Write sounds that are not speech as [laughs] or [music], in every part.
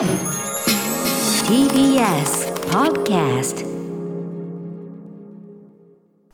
TBS Podcast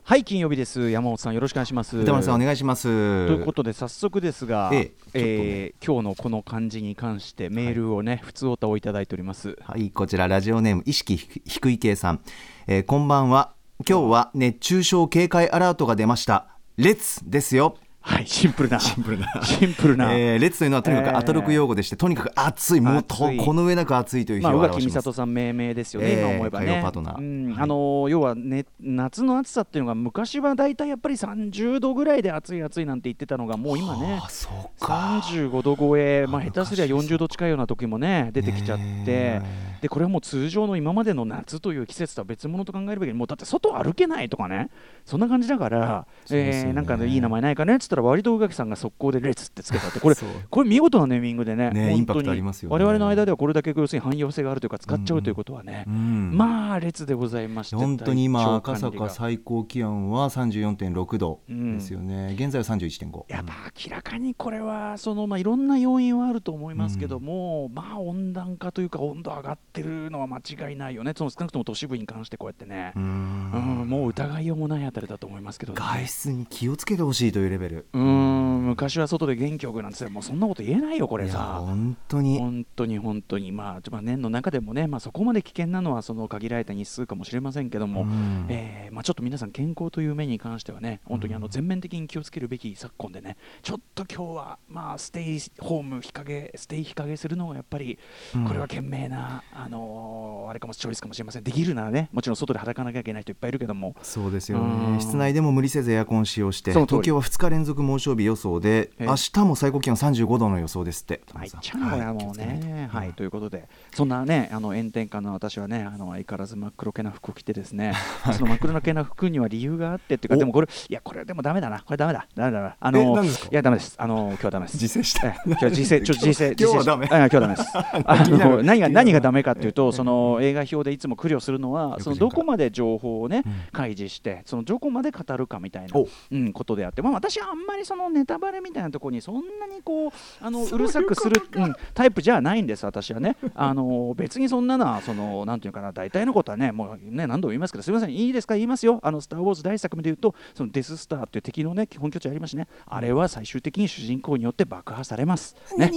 はい金曜日です山本さんよろしくお願いします歌丸さんお願いします。ということで早速ですが、えええー今日のこの漢字に関してメールをね、普通おたをいただいておりますはい、こちらラジオネーム意識低い系さん、えーこんばんは。今日は熱中症警戒アラートが出ました。列ですよ。はい。シンプルな。シンプルな。シンプルな、えー列というのはとにかくえー。アトロク用語でして、とにかく暑い、もうとこの上なく暑いという日まあ、を宇垣美表します。里さん命名ですよね、えー今思えばね。パートナーうん。はい。あのー要は、ね、夏の暑さっていうのが昔は大体やっぱり30度ぐらいで暑い暑いなんて言ってたのがもう今ね。あ、そうか。35度超え、まあ、下手すりゃ40度近いような時もね出てきちゃって。ねでこれはもう通常の今までの夏という季節とは別物と考えるべき。もうだって外歩けないとかね。そんな感じだから、ねえーなんかいい名前ないかね？っつったら割と宇垣さんが速攻でレッツってつけたって。これこれ見事なネーミングでね本当に我々の間ではこれだけ要するに汎用性があるというか使っちゃうということはね、うん。まあ列でございまして本当に今赤坂最高気温は34.6度ですよね。現在は31.5。やっぱ明らかにこれはその、まあ、いろんな要因はあると思いますけども、まあ温暖化というか温度上がってるのは間違いないよねその少なくとも都市部に関してこうやってねう、んうんもう疑いようもないあたりだと思いますけどね。外出に気をつけてほしいというレベル。うん昔は外で元気よくなんてもうそんなこと言えないよこれさ。本当に。本当に本当に、まあ、まあ年の中でもね、まあ、そこまで危険なのはその限られた日数かもしれませんけども、うんえーまあ、ちょっと皆さん健康という面に関してはね本当にあの全面的に気をつけるべき昨今でねちょっと今日は、まあ、ステイホーム日陰ステイ日陰するのがやっぱりうんこれは賢明な、あのーあれかもチョイスかもしれません。できるならねもちろん外で働かなきゃいけない人いっぱいいるけども。そうですようん。ね。室内でも無理せずエアコン使用して、東京は2日連続猛暑日予想で、ええ。明日も最高気温35度の予想ですって。入っちゃうのこれはもう気をつけない。はい、ということで、そんなね、あの炎天下の私はね、あの相変わらず真っ黒けな服を着てですね、その真っ黒けな服には理由があってっていうか、お。でもこれ、いや、これでもダメだな、これダメだ、ダメだ、ダメだ。あえの、いや、ダメです。あの、今日はダメです。自制した。え今日は自制、ちょっと自制、今日はダメ自制しあ今日はダメです。[laughs] 何が何がダメかっていうえと、その映画表でいつも苦慮するのは、そのどこまで情報をねうん、開示して、そのどこまで語るかみたいなお、うん、ことであって、まあ、私はあんまりそのネタバレみたいなところにそんなにこうあのうるさくする、うん、タイプじゃないんです、私はね。あの別にそんなのはそのなんていうかな大体のことはねもうね何度も言いますけどすみませんいいですか言いますよ。あのスターウォーズ大作目で言うとそのデススターっていう敵のね本拠地ありますしね。あれは最終的に主人公によって爆破されます。ね。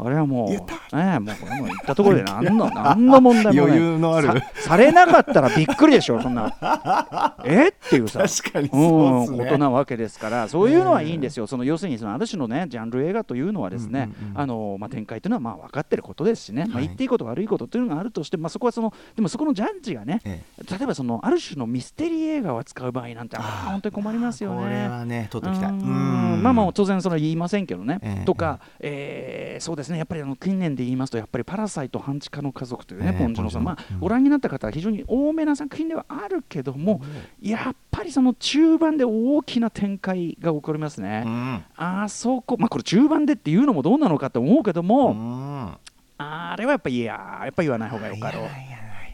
これはもう、ねもうこれもう言ったところで [laughs] 何の何の問題も。余裕のある。さされなかったらびっくりでしょ、そんな。[laughs] え？っていうさ。確かにうん、そうねことなわけですから、そういうのはいいんですよ、その要するにそのある種のね、ジャンル映画というのはですね、うんうんうんあのまあ、展開というのはまあ分かってることですしね、まあ、はい言っていいこと、悪いことというのがあるとして、まあ、そこはその、でもそこのジャッジがね、え例えばそのある種のミステリー映画を扱う場合なんて、あー本当に困りますよね。これはね、取っておきた。い。まあまあ当然それは言いませんけどね、ええ。とか、えーそうですね。やっぱりあの近年で言いますとやっぱり「パラサイト半地下の家族」というね、ええポンジュノさん、まあご覧になった方は非常に多めな作品ではあるけども、やっぱりその中盤で大きな展開が起こりますね。うん。あそこ、まあ、これ中盤でっていうのもどうなのかと思うけども、うん。あれはやっぱりいややっぱり言わない方がよかろう。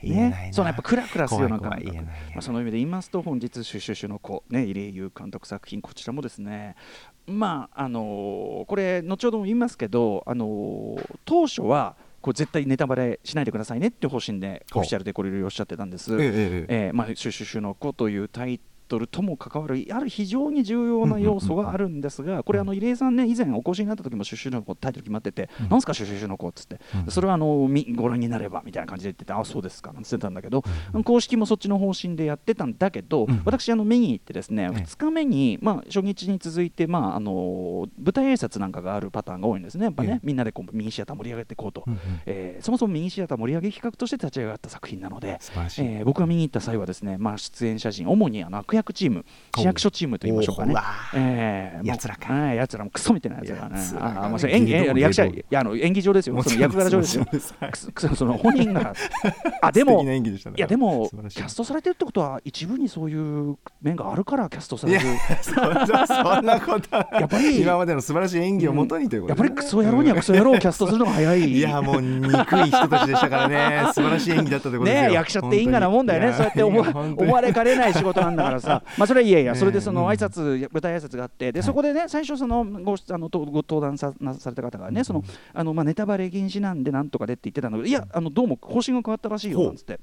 言えないね、そのやっぱクラクラするような感覚。怖い怖い言えない言えない。まあ、その意味で言いますと本日「シュシュシュの子」ね、入江優監督作品こちらもですねまああのーこれ後ほども言いますけど、あのー当初はこれ絶対ネタバレしないでくださいねって方針でオフィシャルでこれおっしゃってたんです。ええまあ、シュシュシュの子というタイトルとも関わるある非常に重要な要素があるんですが、これあの入江さんね以前お越しになった時もシュシュの子タイトル決まってて、うんなんすかシュシュシュの子っつって、うんそれはあのみご覧になればみたいな感じで言っててあそうですかなんて言ってたんだけど、公式もそっちの方針でやってたんだけど、うん私あの見に行ってですね、ええ。2日目にまあ初日に続いてまああの舞台挨拶なんかがあるパターンが多いんですね。やっぱね、ええ。みんなでこうミニシアター盛り上げていこうと、えーそもそもミニシアター盛り上げ企画として立ち上がった作品なので。えー僕が見に行った際はですね、まあ、出演者陣主にあの悪役チーム市役所チームと言いましょうかね。えー。もう奴らか。はい奴らもクソみたいなやつらね。あーまあ演技役者いやあの演技上ですよ。その役柄上ですよ。その本人が。あで素もいやでもキャストされてるってことは一部にそういう面があるからキャストされる。そんなそんなことはやっぱり今までの素晴らしい演技をもとにということやっぱりクソ野郎にはクソ野郎をキャストするのが早い。いやもう憎い人たちでしたからね。素晴らしい演技だったということですよ。ね役者って因果なもんだよね、そうやって思われかねない仕事なんだからさ。まあそれはいや。いやそれでそのうん挨拶舞台挨拶があってでそこでね最初そのごあのとご登壇さなされた方がねそのあのまあネタバレ禁止なんでなんとかでって言ってたのでいやあのどうも方針が変わったらしいよなんつって。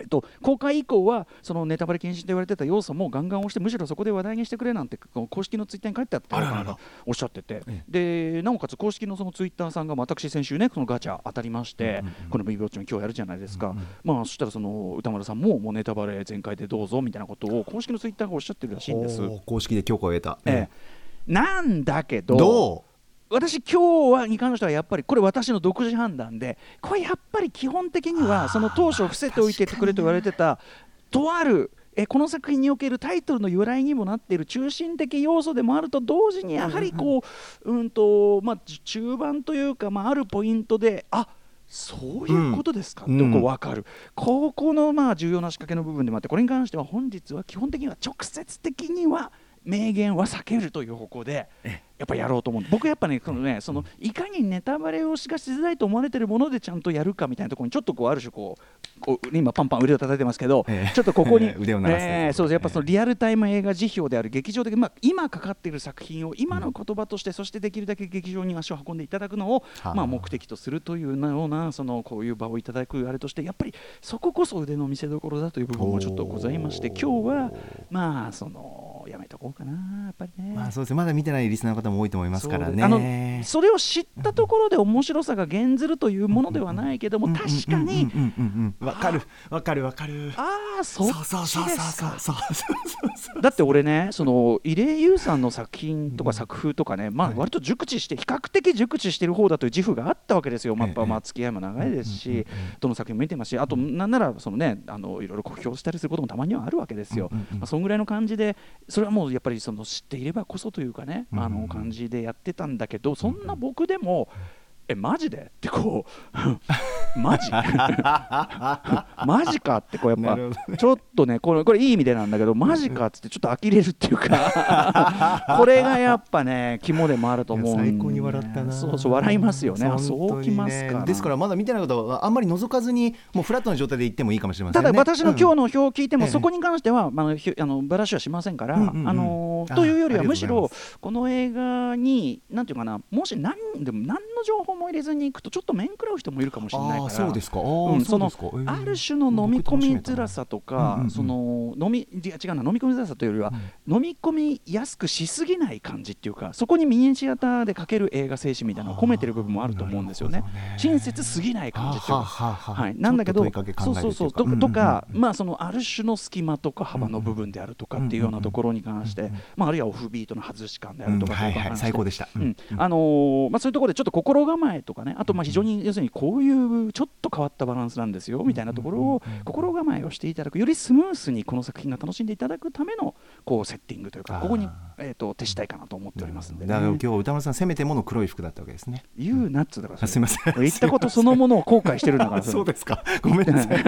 えっと、公開以降はそのネタバレ禁止と言われてた要素もガンガン押してむしろそこで話題にしてくれなんて公式のツイッターに書いてあったあららら。方がおっしゃってて。でなおかつ公式のそのツイッターさんが私先週ねこのガチャ当たりまして、この B ウォッチも今日やるじゃないですか、まあそしたらその歌丸さんももうネタバレ全開でどうぞみたいなことを公式のツイッターがおっしゃってるらしいんです。公式で許可を得た、ええ。なんだけどど私今日はに関してはやっぱりこれ私の独自判断でこれやっぱり基本的にはその当初伏せておいてくれと言われてたとあるえこの作品におけるタイトルの由来にもなっている中心的要素でもあると同時にやはりこううんとまあ中盤というかまああるポイントであそういうことですか、うん。ってこう分かる、ここのまあ重要な仕掛けの部分でもあってこれに関しては本日は基本的には直接的には明言は避けるという方向でやっぱやろうと思う僕やっぱねそのねそのいかにネタバレをしかしづらいと思われてるものでちゃんとやるかみたいなところにちょっとこうある種こうこう今パンパン腕を叩いてますけど、ええ。ちょっとここに [laughs] 腕を鳴らすええそうやっぱそのリアルタイム映画辞表である劇場的、まあ、今かかっている作品を今の言葉として、そしてできるだけ劇場に足を運んでいただくのを、はあ。まあ、目的とするというようなそのこういう場をいただくあれとしてやっぱりそここそ腕の見せ所だという部分もちょっとございまして今日はまあそのやめとこうかなやっぱりね。まあそうですね。まだ見てないリスナーの方も多いと思いますからね。あのそれを知ったところで面白さが減ずるというものではないけども確かにわかる。わかるわかる。ああそうそうそうそうそうそう。だって俺ねその入江優さんの作品とか作風とかね、まあ、割と熟知して比較的熟知してる方だという自負があったわけですよ、まあやっぱまあ付き合いも長いですし、どの作品も見てますし。あとなんならそのねあのいろいろ酷評したりすることもたまにはあるわけですよ、まあ、そんぐらいの感じでそれはもうやっぱりその知っていればこそというかね、あの感じでやってたんだけどそんな僕でも、えマジで？ってこう [laughs] マジ？[laughs] マジか？ってこうやっぱちょっとねこれこれいい意味でなんだけどマジか？っつってちょっと呆れるっていうか [laughs] これがやっぱね肝でもあると思うんで最高に笑ったな。そうそう笑いますよね。あ本そうきますかですからまだ見てない方はあんまり覗かずにもうフラットな状態で行ってもいいかもしれませんね。ただ私の今日の表を聞いても、ええそこに関しては、まあ、ひあのバラシはしませんから、うんうんうん。あのあというよりはむしろこの映画になんていうかなもし何でも何の情報も入れずに行くとちょっと面食らう人もいるかもしれないから。そうですか。あうんーそのある種の飲み込みづらさとか、その飲みいや違うな飲み込みづらさというよりは、飲み込みやすくしすぎない感じっていうかそこにミニシアターでかける映画精神みたいなのを込めてる部分もあると思うんですよね。親切すぎない感じっていうか。なんだけどそうそうそう。ととか、まあそのある種の隙間とか幅の部分であるとかっていうようなところに関して、まああるいはオフビートの外し感であるとかうんはいはい最高でした。あのーまあそういうところでちょっと心構えとかねあとまあ非常に要するにこういうちょっと変わったバランスなんですよみたいなところを心構えをしていただくよりスムースにこの作品が楽しんでいただくためのこうセッティングというかここにえっと徹したいかなと思っておりますんで、ね、だから今日歌丸さんせめてもの黒い服だったわけですね。言うなっつうだからすいません。[laughs] 言ったことそのものを後悔してるんだからあそうですかごめんなさい。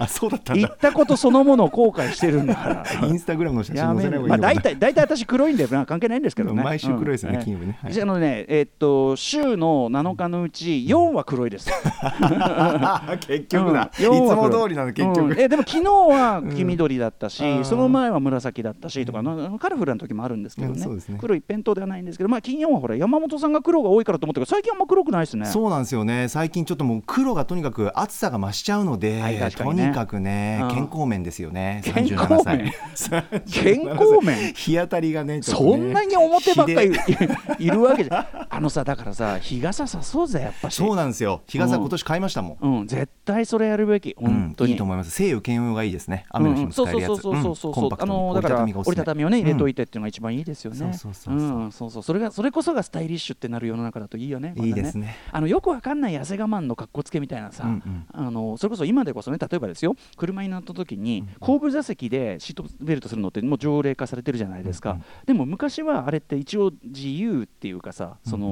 あそうだった言ったことそのものを後悔してるんだから。インスタグラムの写真載せない方がいいのかな体大体私黒いんでまあ関係ないんですけどね。毎週黒いですよねうん。金曜日ね。はい。あのねえーっと週の7日のうち4は黒いです。[laughs] 結局だ、うんい。つ4はも通りなの結局、うん。えでも昨日は黄緑だったし、うん。その前は紫だったしとか、なカラフルな時もあるんですけどね,、ね。黒一辺倒ではないんですけどまあ金曜はほら山本さんが黒が多いからと思ったけど最近あんま黒くないですね。そうなんですよね。最近ちょっともう黒がとにかく暑さが増しちゃうので、はいね。とにかくね、うん。健康面ですよね。健康37歳面37健康面？[laughs] 日当たりがねちょっとそねんなに表ばっかりいるわけじゃんあのさだからさ日傘さそうぜやっぱし。そうなんですよ。日傘うん。今年買いましたもん、うん、絶対それやるべき、本当に。いいと思います。西洋兼用がいいですね。雨の日も使えるやつ、うん。そうそうそうそうそう、あのだから折りたたみをね入れといてっていうのが一番いいですよね。そうそうそうそう。ん。そうそう。それがそれこそがスタイリッシュってなる世の中だといいよね。またいいですね。あのよくわかんない痩せ我慢の格好つけみたいなさ、うんうん。あのそれこそ今でこそね例えばですよ車に乗った時に後部座席でシートベルトするのってもう条例化されてるじゃないですか。うんうん。でも昔はあれって一応自由っていうかさその、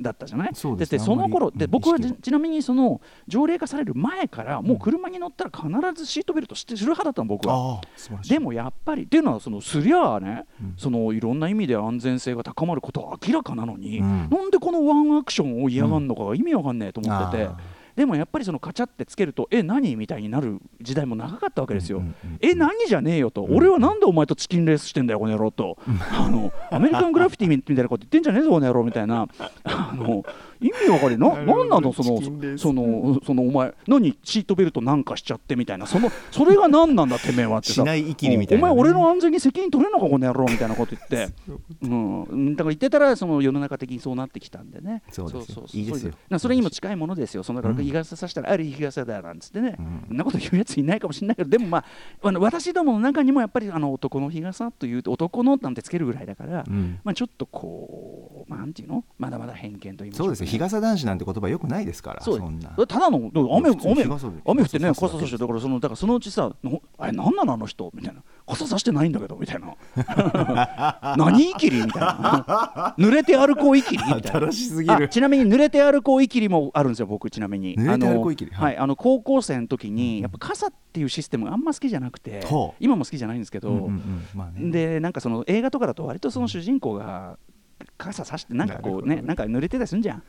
だったじゃない？そうですねでその頃で僕はちちなみにその条例化される前からもう車に乗ったら必ずシートベルトしてする派だったの僕は。でもやっぱりっていうのはそのすりゃあね、うんそのいろんな意味で安全性が高まることは明らかなのに、うんなんでこのワンアクションを嫌がるのかが意味わかんねえと思っててあ。でもやっぱりそのカチャってつけるとえ何みたいになる時代も長かったわけですよ、うんうんうんえ何じゃねえよと、俺はなんでお前とチキンレースしてんだよこの野郎と、あの [laughs] アメリカングラフィティみたいなこと言ってんじゃねえぞこの野郎みたいな。あの意味わかりななんなの？そのそのそのお前。何？シートベルトなんかしちゃってみたいな。そのそれが何なんだてめえはってさ。しないイキリみたいなね。お前俺の安全に責任取れんのかこの野郎みたいなこと言って、うん、だから言ってたらその世の中的にそうなってきたんでね。そうですよ。そういいですよ。それそれにも近いものですよ。そのだから日傘さしたらあれ日傘だなんつってね、うん。そんなこと言うやついないかもしれないけど。でもまああの私どもの中にもやっぱりあの男の日傘という男のなんてつけるぐらいだから、うん。まあ、ちょっとこう、まあ、なんていうの？まだまだ偏見と言いましょか。ねそうですよ日傘男子なんて言葉よくないですからそんな。ただの雨雨雨降ってね日傘差してだからそのだからそのうちさのあれ何なのあの人？みたいな。傘さしてないんだけどみたいな。[laughs] 何イキリみたいな。[laughs] 濡れて歩こうイキリ？みたいな。新しすぎる。あちなみに濡れて歩こうイキリもあるんですよ僕ちなみに。濡れて歩こうイキリ？はい。あのはいあの高校生の時にやっぱ傘っていうシステムがあんま好きじゃなくて今も好きじゃないんですけど、うんうんうん。まあね。でなんかその映画とかだと割とその主人公が傘さしてなんかこうねなんか濡れてたりすんじゃん。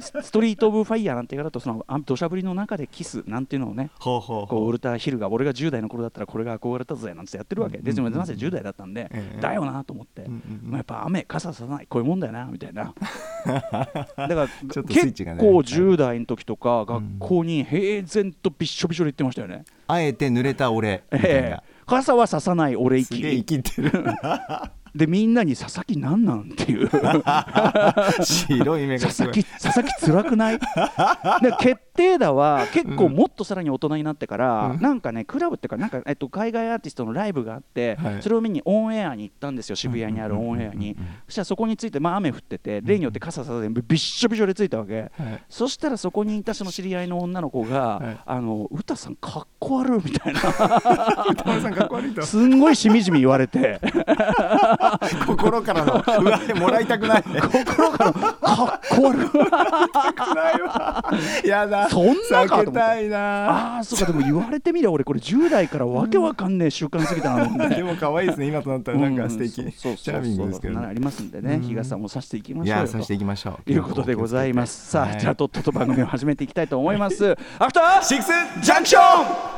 ス [laughs] ストリート・オブ・ファイヤーなんて映画だとそのあ土砂降りの中でキスなんていうのをねこうウルターヒルが俺が10代の頃だったらこれが憧れたぜなんてやってるわけでうんうんうん。もなぜ10代だったんでええだよなと思って。うんうんうん。まあやっぱ雨傘ささないこういうもんだよなみたいな。[laughs] だからちょっとスイッ結構10代の時とか学校に平然とびっしょびしょで言ってましたよね。あえて濡れた俺みたいえな。え傘はささない俺すげえ息生きてるでみんなに佐々木なんなんっていう。[laughs] 白い目が佐々木辛くない？[laughs] で決定打は結構もっとさらに大人になってから、うん。なんかねクラブっていうかなんか、えっと、海外アーティストのライブがあって、はい。それを見にオンエアに行ったんですよ渋谷にあるオンエアに、そしたらそこについて、まあ、雨降ってて例によって傘ささずにびっしょびしょでついたわけ、はい。そしたらそこにいたその知り合いの女の子が「はい。あの歌さんかっこ悪い」みたいな。すんごいしみじみ言われて。心からのもらいたくない心からかっこ悪い [laughs] やだ [laughs] そんなかと思って。避けたいな。ああそうかでも言われてみりゃ俺これ10代からわけわかんねえ習慣すぎたなと思って。[laughs] でも可愛いですね今となったら。なんか素敵、うんそうチャーミングですけどありますんでね、うん。日傘もさしていきましょうよと。いやさせていきましょう。ということでございます。さあ、はい。じゃあとっとと番組を始めていきたいと思います。[laughs] アフターシックスジャンクション。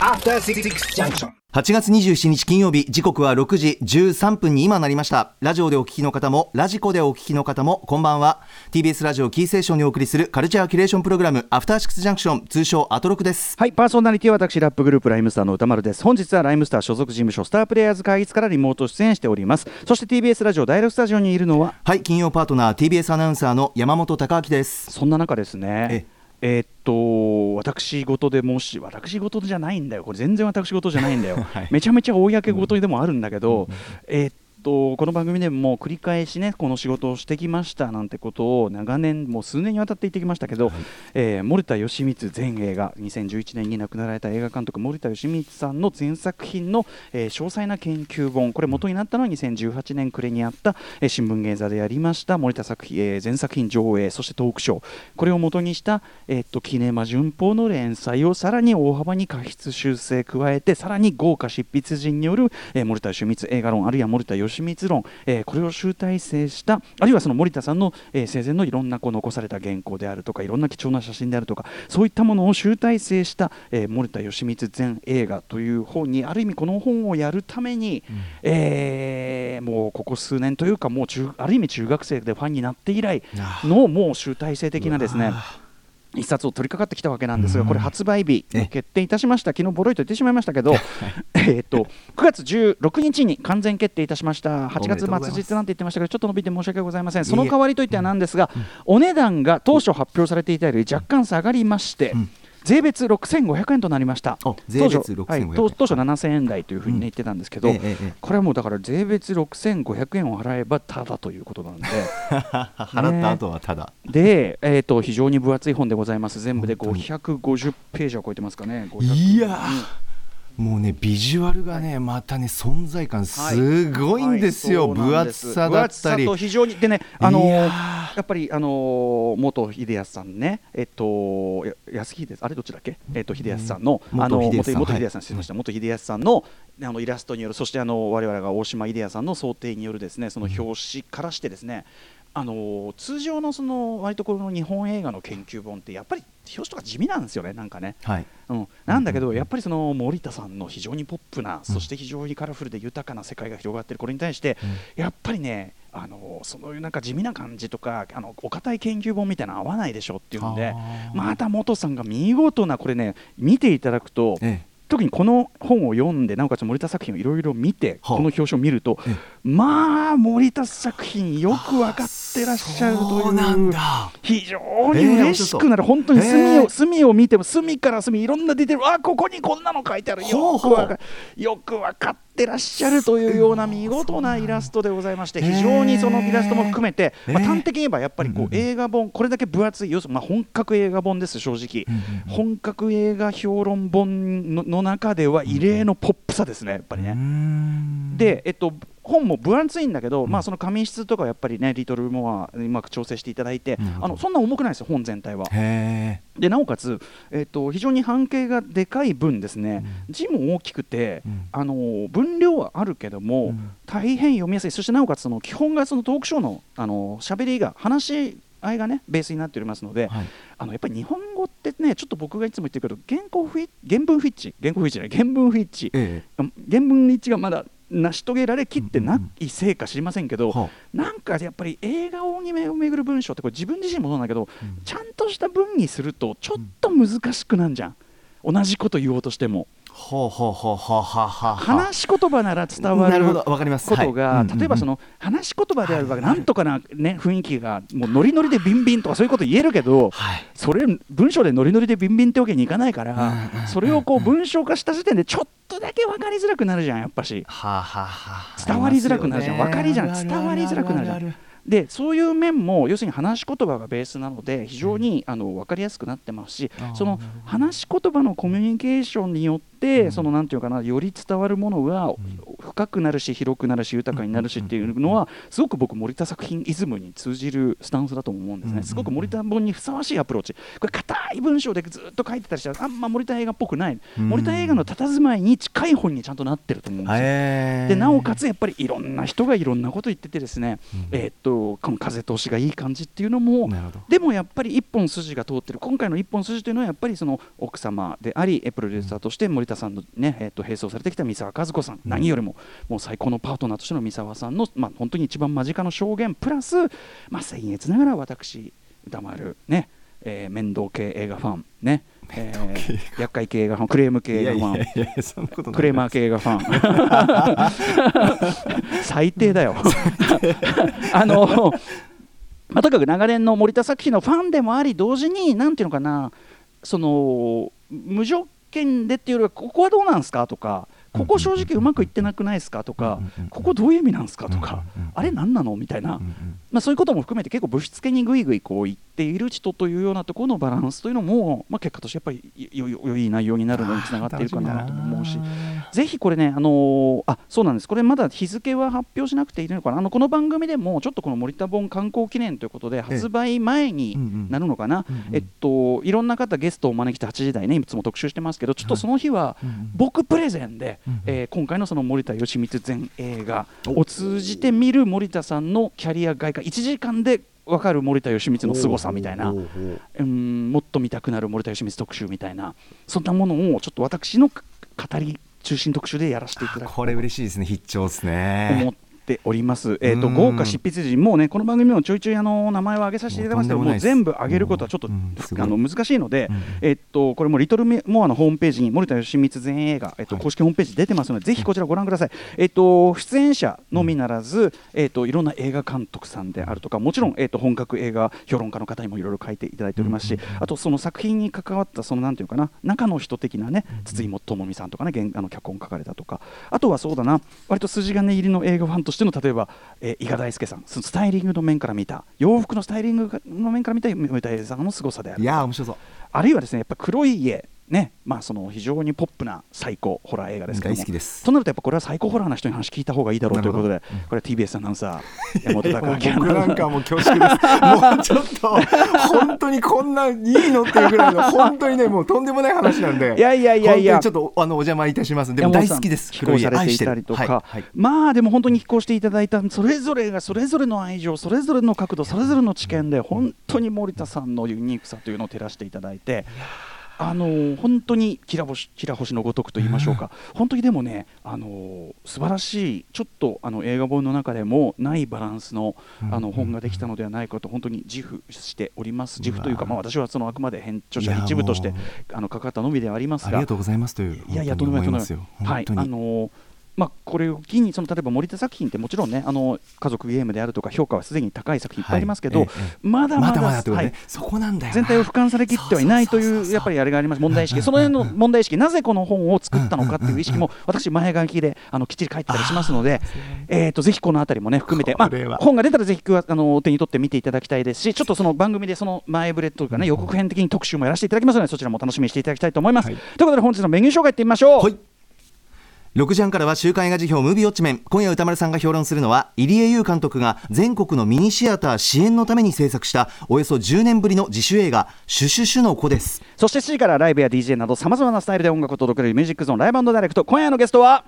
After Six Junction. 8月27日金曜日時刻は6時13分に今なりました。ラジオでお聞きの方もラジコでお聞きの方もこんばんは。TBS ラジオキーセーションにお送りするカルチャーキュレーションプログラムアフターシックスジャンクション通称アトロクです。はいパーソナリティは私ラップグループライムスターの歌丸です。本日はライムスター所属事務所スタープレイヤーズ会議室からリモート出演しております。そして TBS ラジオ第6スタジオにいるのははい金曜パートナー TBS アナウンサーの山本貴明です。そんな中ですねええーっと私事でもし私事じゃないんだよ。これ全然私事じゃないんだよ、[laughs] はい。めちゃめちゃ公事でもあるんだけど、えーっとこの番組でも繰り返しねこの仕事をしてきましたなんてことを長年もう数年にわたって言ってきましたけど、えー森田義満前映画2011年に亡くなられた映画監督森田義満さんの全作品の、えー詳細な研究本これ元になったのは2018年暮れにあった、えー新聞芸座でやりました森田作品、えー全作品上映そしてトークショー。これを元にした、えーっとキネマ旬報の連載をさらに大幅に過失修正加えてさらに豪華執筆陣による、えー森田義満映画論あるいは森田義満論、えーこれを集大成したあるいはその森田さんの、えー生前のいろんなこう残された原稿であるとかいろんな貴重な写真であるとかそういったものを集大成した、えー森田義満全映画という本にある意味この本をやるために、えーもうここ数年というかもう中ある意味中学生でファンになって以来のもう集大成的なですね一冊を取り掛かってきたわけなんですが、これ発売日え決定いたしました。昨日ボロいと言ってしまいましたけど、[laughs] えーっと9月16日に完全決定いたしました。8おめでとうございます月末日なんて言ってましたけどちょっと伸びて申し訳ございません。その代わりといってはなんですが、お値段が当初発表されていたより若干下がりまして、ん税別6500円となりました。あ税別当初はい6500当当初7000円台というふうに、ね言ってたんですけど、これはもうだから税別6500円を払えばただということなんで。[laughs] 払った後はただ、で、えー、と非常に分厚い本でございます。全部で550ページは超えてますかね。500いやもうねビジュアルがねまたね存在感すごいんですよ、はい。そう分厚さだったり。非常にでねあのややっぱりあのー元秀康さんねえっとや安秀あれどっちだっけ？えっと秀康さんの、うん。あの元秀康さん。失礼しました、元秀康さんのあのイラストによるそしてあの我々が大島秀康さんの想定によるですねその表紙からしてですね、あの通常のその割とこの日本映画の研究本ってやっぱり表紙とか地味なんですよねなんかね、はい。うん、なんだけどやっぱりその森田さんの非常にポップな、そして非常にカラフルで豊かな世界が広がってるこれに対して、やっぱりねあのそういうなんか地味な感じとかあのお堅い研究本みたいなの合わないでしょっていうんでまた元さんが見事なこれね見ていただくと、え特にこの本を読んでなおかつ森田作品をいろいろ見てはあ。この表紙を見るとえ。まあ森田作品よく分かってらっしゃるとそうなんいうだ。非常に嬉しくなる、本当に隅を隅を見ても隅から隅いろんなディテール。あここにこんなの書いてあるよ。くほうわかよく分かってらっしゃるというような見事なイラストでございまして非常にそのイラストも含めて、まあ、端的に言えばやっぱりこう映画本これだけ分厚い要するにまあ本格映画本です正直、本格映画評論本のの中では異例のポップさですねやっぱりね。で、えっと、本も分厚いんだけど、まあ、その紙質とかやっぱりねリトルモアうまく調整していただいてあのそんな重くないですよ本全体は。へでなおかつ、えっと、非常に半径がでかい分ですね、字も大きくて、うん。あの分量はあるけども、うん。大変読みやすい。そしてなおかつその基本がそのトークショーのあの喋りが話し合いがねベースになっておりますので、はい。あのやっぱり日本語ってねちょっと僕がいつも言ってるけど原稿フィ原文フィッチ原稿フィッチじゃない原文フィッチ、え原文の一致がまだ成し遂げられきってないせいか知りませんけど、はなんかやっぱり映画をにめぐる文章ってこれ自分自身もそうなんだけど、うん。ちゃんとした文にするとちょっと難しくなんじゃん。同じこと言おうとしてもほうほうほうほうほうほう話し言葉なら伝わるなるほどわかります。ことが、例えばその話し言葉である場合なんとかな、ね、雰囲気がもうノリノリでビンビンとかそういうこと言えるけど、はい。それ文章でノリノリでビンビンってわけにいかないから、それをこう文章化した時点でちょっとだけ分かりづらくなるじゃんやっぱし。伝わりづらくなるじゃん。分かりじゃん。伝わりづらくなるじゃん。でそういう面も要するに話し言葉がベースなので非常に、あの分かりやすくなってますしその話し言葉のコミュニケーションによって、そのなんていうかなより伝わるものが深くなるし広くなるし豊かになるしっていうのはすごく僕森田作品イズムに通じるスタンスだと思うんですね。すごく森田本にふさわしいアプローチ。これ硬い文章でずっと書いてたりしたらあんま森田映画っぽくない。うん。森田映画の佇まいに近い本にちゃんとなってると思うんですよ。へー。でなおかつやっぱりいろんな人がいろんなこと言っててですね、えーっとこの風通しがいい感じっていうのもでもやっぱり一本筋が通ってる。今回の一本筋というのはやっぱりその奥様でありえプロデューサーとして森田さんのね、えーっと並走されてきた三沢和子さん、何よりももう最高のパートナーとしての三沢さんの、まあ、本当に一番間近の証言プラス、まあ、僭越ながら私歌丸ね、えー面倒系映画ファンね、えー厄介系映画ファンクレーム系映画ファンクレーマー系映画ファン。[laughs] 最低だよ。[laughs] あの、まあ、とにかく長年の森田作品のファンでもあり同時になんていうのかなその無条件でっていうよりはここはどうなんですか？とかここ正直うまくいってなくないですかとかここどういう意味なんですかとかあれ何なのみたいな。まあ、そういうことも含めて結構ぶしつけにぐいぐいこう言っている人というようなところのバランスというのも、まあ、結果としてやっぱりよよ良い内容になるのにつながっているかなと思うし。ぜひこれね、あのーあそうなんです、これまだ日付は発表しなくていいのかな、あのこの番組でもちょっとこの森田本観光記念ということで、発売前になるのかな、えっと、いろんな方、ゲストをお招きして8時台ね、いつも特集してますけど、ちょっとその日は僕プレゼンで、えー今回のその森田義満全映画。を通じて見る森田さんのキャリア外貨、1時間で分かる森田義満の凄さみたいな。うんもっと見たくなる森田義満特集みたいな。そんなものをちょっと私の語り中心特集でやらせていただく。これ嬉しいですね。必聴ですね。思っております、えー、とうん豪華執筆陣もうねこの番組でもちょいちょいあの名前を挙げさせていただきますけどもう全部挙げることはちょっと、あの難しいので、うん。えっとこれもリトルモアのホームページに森田義満全映画、えっとはい。公式ホームページ出てますのでぜひこちらご覧ください、えっと出演者のみならず、えっといろんな映画監督さんであるとかもちろん、えっと本格映画評論家の方にもいろいろ書いていただいておりますし、あとその作品に関わったそのなんていうかな中の人的なね筒井智美さんとかね原あの脚本書かれたとかあとはそうだな割と筋金入りの映画ファンとしての例えば、えー伊賀大輔さんそのスタイリングの面から見た洋服のスタイリングの面から見た森田栄さんの凄さである。いやー面白そう。あるいはですねやっぱ黒い家ねまあその非常にポップな最高ホラー映画ですけどもとなるとやっぱこれは最高ホラーな人に話聞いた方がいいだろうということで、これは TBS アナウンサー [laughs] 山本明なんかもう恐縮です。もうちょっと本当にこんないいのっていうぐらいの本当にねもうとんでもない話なんで。いやいやいやいやちょっとあのお邪魔いたします。でも大好きです。寄稿されていたりとか、はいはいまあでも本当に寄稿していただいたそれぞれがそれぞれの愛情それぞれの角度それぞれの知見で本当に森田さんのユニークさというのを照らしていただいて。あの本当にきら星きら星のごとくと言いましょうか、本当にでもね、あの素晴らしい、ちょっとあの映画本の中でもないバランスのあの本ができたのではないかと、本当に自負しております、自負というか、まあ、私はそのあくまで編著者一部としてもう。あの関わったのみではありますが。ありが、とうございますといういやいや、と本んでもない、当に思いますよ。はい、あ本当に。のーまあ、これを機にその例えば森田作品ってもちろんねあの家族ゲームであるとか評価はすでに高い作品いっぱいありますけど、はいえまだまだはい。ね。そこなんだよな。全体を俯瞰されきってはいないといそうやっぱりあれがあります。問題意識。その辺の問題意識なぜこの本を作ったのかっていう意識も私前書きであのきっちり書いてたりしますのでえーとぜひこのあたりもね含めてまあ本が出たらぜひあのお手に取って見ていただきたいですしちょっとその番組でその前触れというかね予告編的に特集もやらせていただきますのでそちらも楽しみにしていただきたいと思います、はい。ということで本日のメニュー紹介いってみましょう、はい6時半からは週刊映画辞表ムービーウォッチメン。今夜歌丸さんが評論するのは入江優監督が全国のミニシアター支援のために制作したおよそ10年ぶりの自主映画「シュシュシュの子」です。そして7時からライブや DJ などさまざまなスタイルで音楽を届けるミュージックゾーンライブダイレクト。今夜のゲストは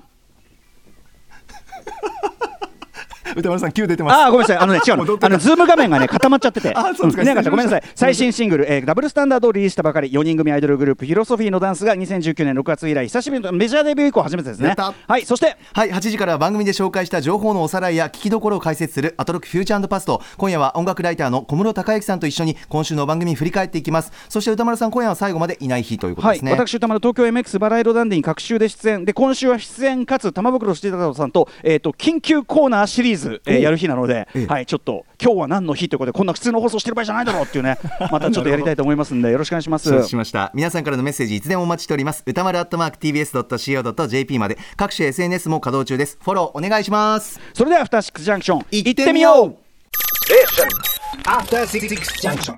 宇多丸さん Q 出てます。ああごめんなさい。あのね違うの。あのズーム画面がね [laughs] 固まっちゃってて。あそうですか。見なかったごめんなさい。最新シングル、えーダブルスタンダードをリリースしたばかり4人組アイドルグループフィロソフィーのダンスが2019年6月以来久しぶりのメジャーデビュー以降初めてですね。はいそして。はい8時からは番組で紹介した情報のおさらいや聞きどころを解説するアトロクフューチャーパスト。今夜は音楽ライターの小室敬幸さんと一緒に今週の番組振り返っていきます。そして宇多丸さん今夜は最後までいない日ということはい、ですね、私宇多丸東京 MX バラ色ダンディに隔週で出演。で今週は出演かつ玉袋筋太郎さんと,、えー、と緊急コーナーシリーズ、えーおやる日なので、ええ。はい、ちょっと今日は何の日ということでこんな普通の放送してる場合じゃないだろうっていうね [laughs] またちょっとやりたいと思いますんでよろしくお願いします。しました。皆さんからのメッセージいつでもお待ちしております。歌丸アットマーク TBS.CO.JP まで。各種 SNS も稼働中です。フォローお願いします。それではアフターシックスジャンクション行ってみよう。う。After Six Junction.